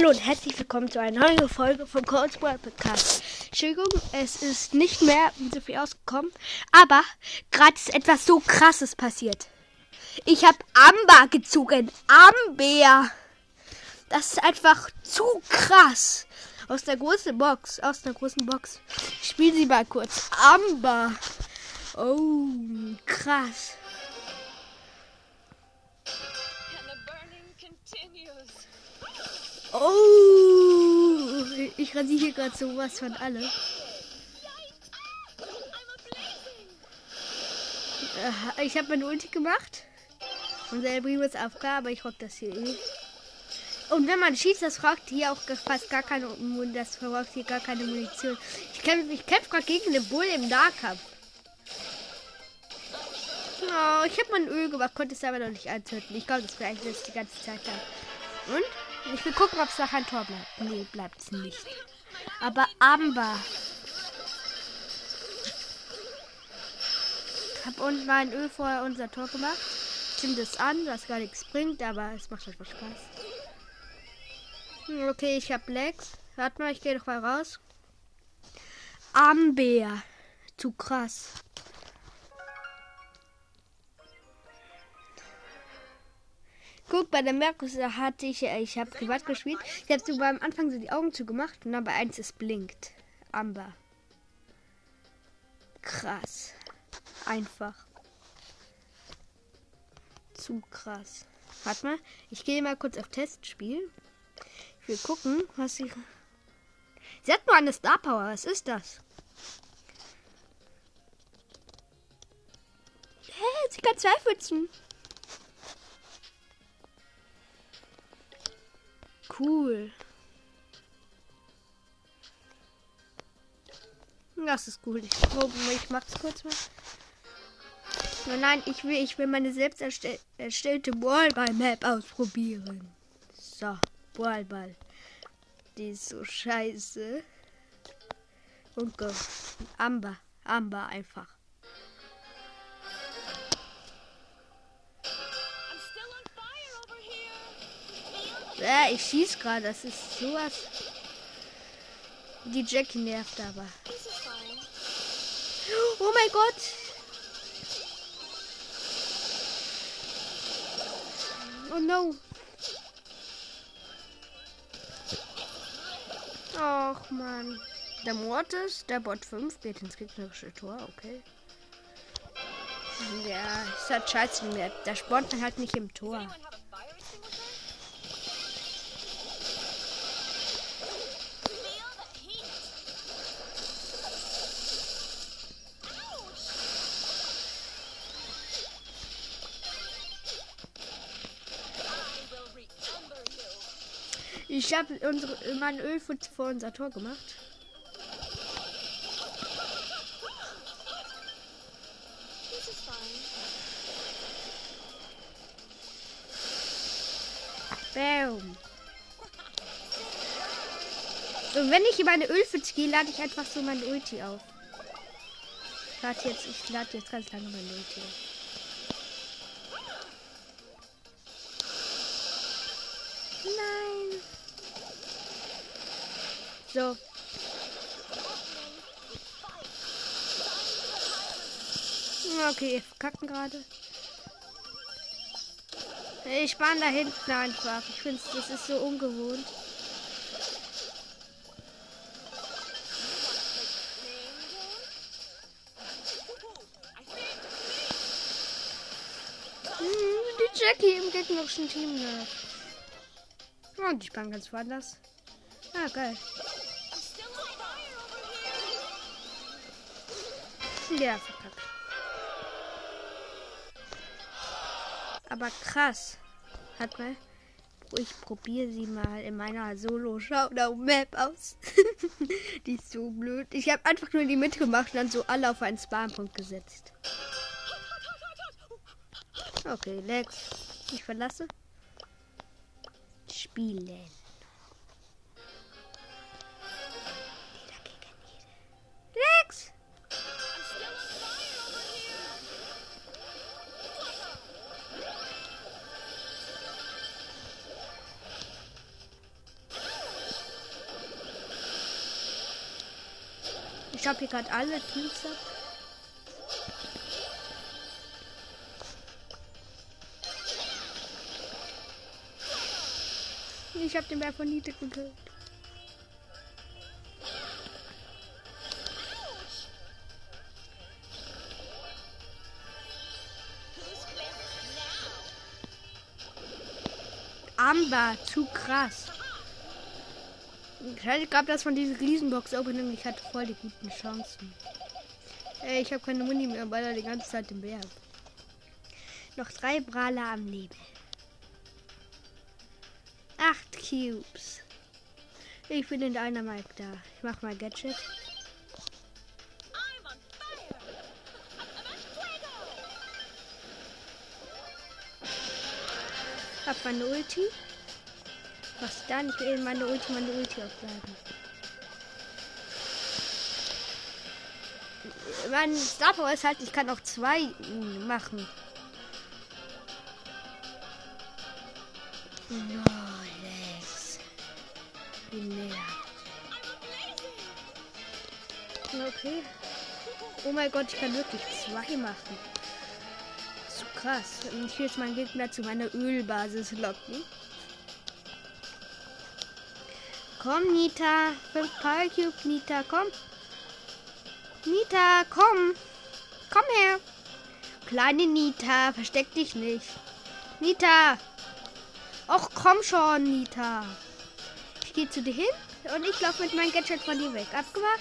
Hallo und herzlich willkommen zu einer neuen Folge vom Cold World Podcast. Entschuldigung, es ist nicht mehr so viel ausgekommen, aber gerade ist etwas so krasses passiert. Ich habe Amber gezogen. Amber. Das ist einfach zu krass. Aus der großen Box, aus der großen Box. Ich spiele sie mal kurz. Amber. Oh, krass. Oh, ich rasiere hier gerade sowas von alle. Äh, ich habe meine Ulti gemacht. Und der Primo ist AFK, aber ich rock das hier eh. Und wenn man schießt, das fragt hier auch fast gar keine. Das verbraucht hier gar keine Munition. Ich kämpfe ich kämpf gerade gegen den Bull im Nahkampf. Oh, ich habe mein Öl gemacht, konnte es aber noch nicht anzünden. Ich glaube, das bleibt jetzt die ganze Zeit da. Und? Ich will gucken, ob es nach ein Tor bleibt. Nee, bleibt es nicht. Aber Amber. Ich habe unten mein Öl vorher unser Tor gemacht. Stimmt es an, was gar nichts bringt, aber es macht einfach Spaß. Hm, okay, ich habe Lex. Warte mal, ich gehe noch mal raus. Amber. Zu krass. Guck, bei der Merkus hatte ich, äh, ich habe privat gespielt. Ich habe so beim Anfang so die Augen zugemacht und dann bei eins es blinkt. Amber. Krass. Einfach. Zu krass. Warte mal, ich gehe mal kurz auf Testspiel. Ich will gucken, was sie. Sie hat nur eine Star Power. Was ist das? Hä, hey, sie kann zwei Pfützen. Cool. Das ist cool. Ich, probe, ich mach's kurz mal. Nein, ich will, ich will meine selbst erstell, erstellte Ballball-Map ausprobieren. So, Ballball. Die ist so scheiße. Und go. Amber. Amber einfach. Ja, ich schieß gerade. Das ist sowas. Die Jackie nervt aber. Oh mein Gott. Oh no. Ach man. Der Mortis, der Bot 5 geht ins gegnerische Tor, okay. Ja, ist halt scheiße. Der spawnt halt nicht im Tor. Ich habe unsere mein Öl vor unser Tor gemacht. Boom. Und wenn ich in meine Ölpfütze gehe, lade ich einfach so mein Ulti auf. Lade jetzt, ich lade jetzt ganz lange mein Ulti auf. So. Okay, wir verkacken gerade. Ich spann da hinten einfach. Ich finde, das ist so ungewohnt. Hm, die Jackie im gegnerischen Team. Ne? Und die spannen ganz woanders. Ah, geil. Ja, verpackt. Aber krass. Hat mal. Ich probiere sie mal in meiner Solo-Showdown-Map aus. die ist so blöd. Ich habe einfach nur die Mitte gemacht und dann so alle auf einen Spawnpunkt gesetzt. Okay, Lex. Ich verlasse. Spielen. Ich habe hier gerade alle Teams ab. Ich habe den Bär von Niete gekillt. Amber, zu krass. Ich glaube, das von diesen Riesenbox Opening, ich hatte voll die guten Chancen. Ey, ich habe keine Muni mehr, weil er die ganze Zeit im Bär. Noch drei Brawler am Leben. Acht Cubes. Ich bin in einer Mike da. Ich mach mal Gadget. Hab meine Ulti. Was dann? Ich will meine Ulti, meine Ulti aufladen. Mein Star ist halt, ich kann auch zwei machen. No, Lex. Okay. Oh mein Gott, ich kann wirklich zwei machen. Zu krass. Und ich will jetzt meinen Gegner zu meiner Ölbasis locken. Komm, Nita. Fünf Power Cube, Nita, komm. Nita, komm. Komm her. Kleine Nita, versteck dich nicht. Nita. Och, komm schon, Nita. Ich gehe zu dir hin und ich laufe mit meinem Gadget von dir weg. Abgemacht?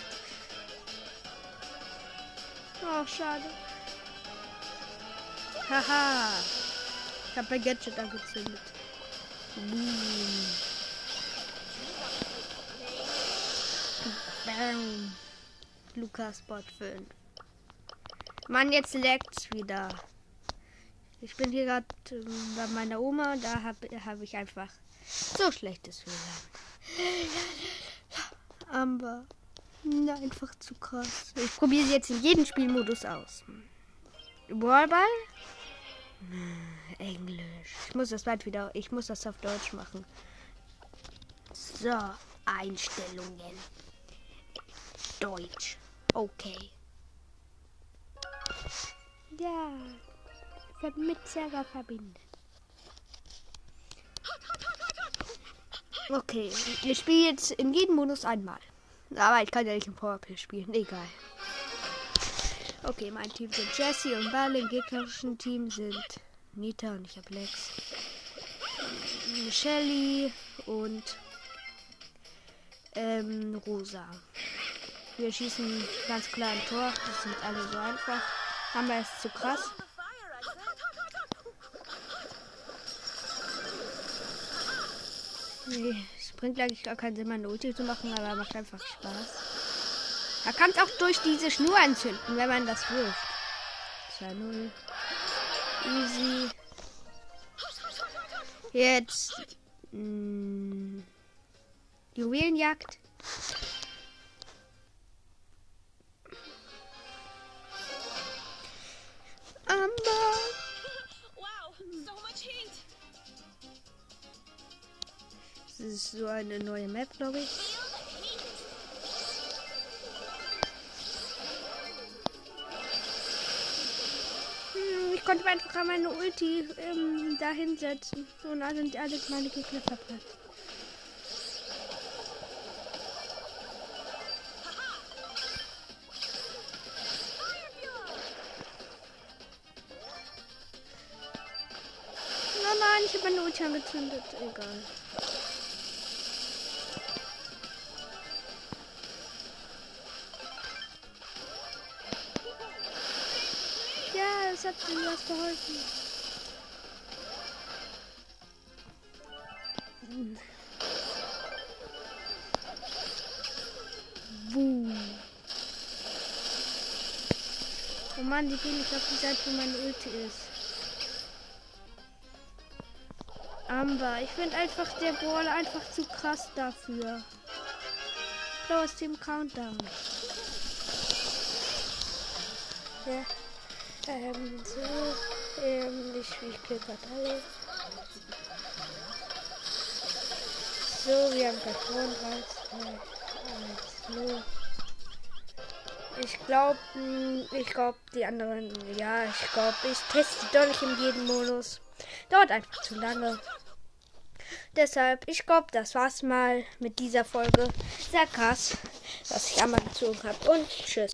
Oh, schade. Haha. Ich habe mein Gadget angezündet. Boom. Bam. Lukas Bot 5. Mann, jetzt leckt's wieder. Ich bin hier gerade äh, bei meiner Oma und da habe hab ich einfach so schlechtes WLAN. Aber na, einfach zu krass. Ich probiere sie jetzt in jedem Spielmodus aus. Wallball? Englisch. Ich muss das bald wieder. Ich muss das auf Deutsch machen. So, Einstellungen. Deutsch. Okay. Ja. Mit Server verbinden. Okay, ich spiele jetzt in jedem Modus einmal. Aber ich kann ja nicht im Powerplay spielen. Egal. Okay, mein Team sind Jesse und Ball. Im gegnerischen Team sind Nita und ich habe Lex. Shelly und ähm, Rosa. Wir schießen ganz klar ein Tor. Das sind alle so einfach. Wir es zu krass. Nee, es bringt eigentlich gar keinen Sinn, meine Ulti zu machen, aber macht einfach Spaß. Da kann es auch durch diese Schnur entzünden, wenn man das wirft. 2-0. Easy. Jetzt. Mh, mm, Juwelenjagd. Amber. Das ist so eine neue Map, glaube ich. Hm, ich konnte einfach meine Ulti ähm, da hinsetzen. Und dann sind alle meine Gegner verbrannt. Ich habe meine Ulti angezündet. Egal. das hat mir was geholfen. Boom. Oh Mann, die gehen nicht auf die Seite, wo meine Ulti ist. Amber, ich finde einfach der Brawler einfach zu krass dafür. Los, Team Countdown. Ja. Ähm, so, ähm, ich, gerade alle. So, wir haben gewonnen. 3, 2, 1, 0. ich glaube, ich glaube, die anderen, ja, ich glaube, ich teste doch nicht in jedem Modus. Dauert einfach zu lange. Deshalb, ich glaube, das war's mal mit dieser Folge. Sehr krass, was ich einmal gezogen habe. Und tschüss.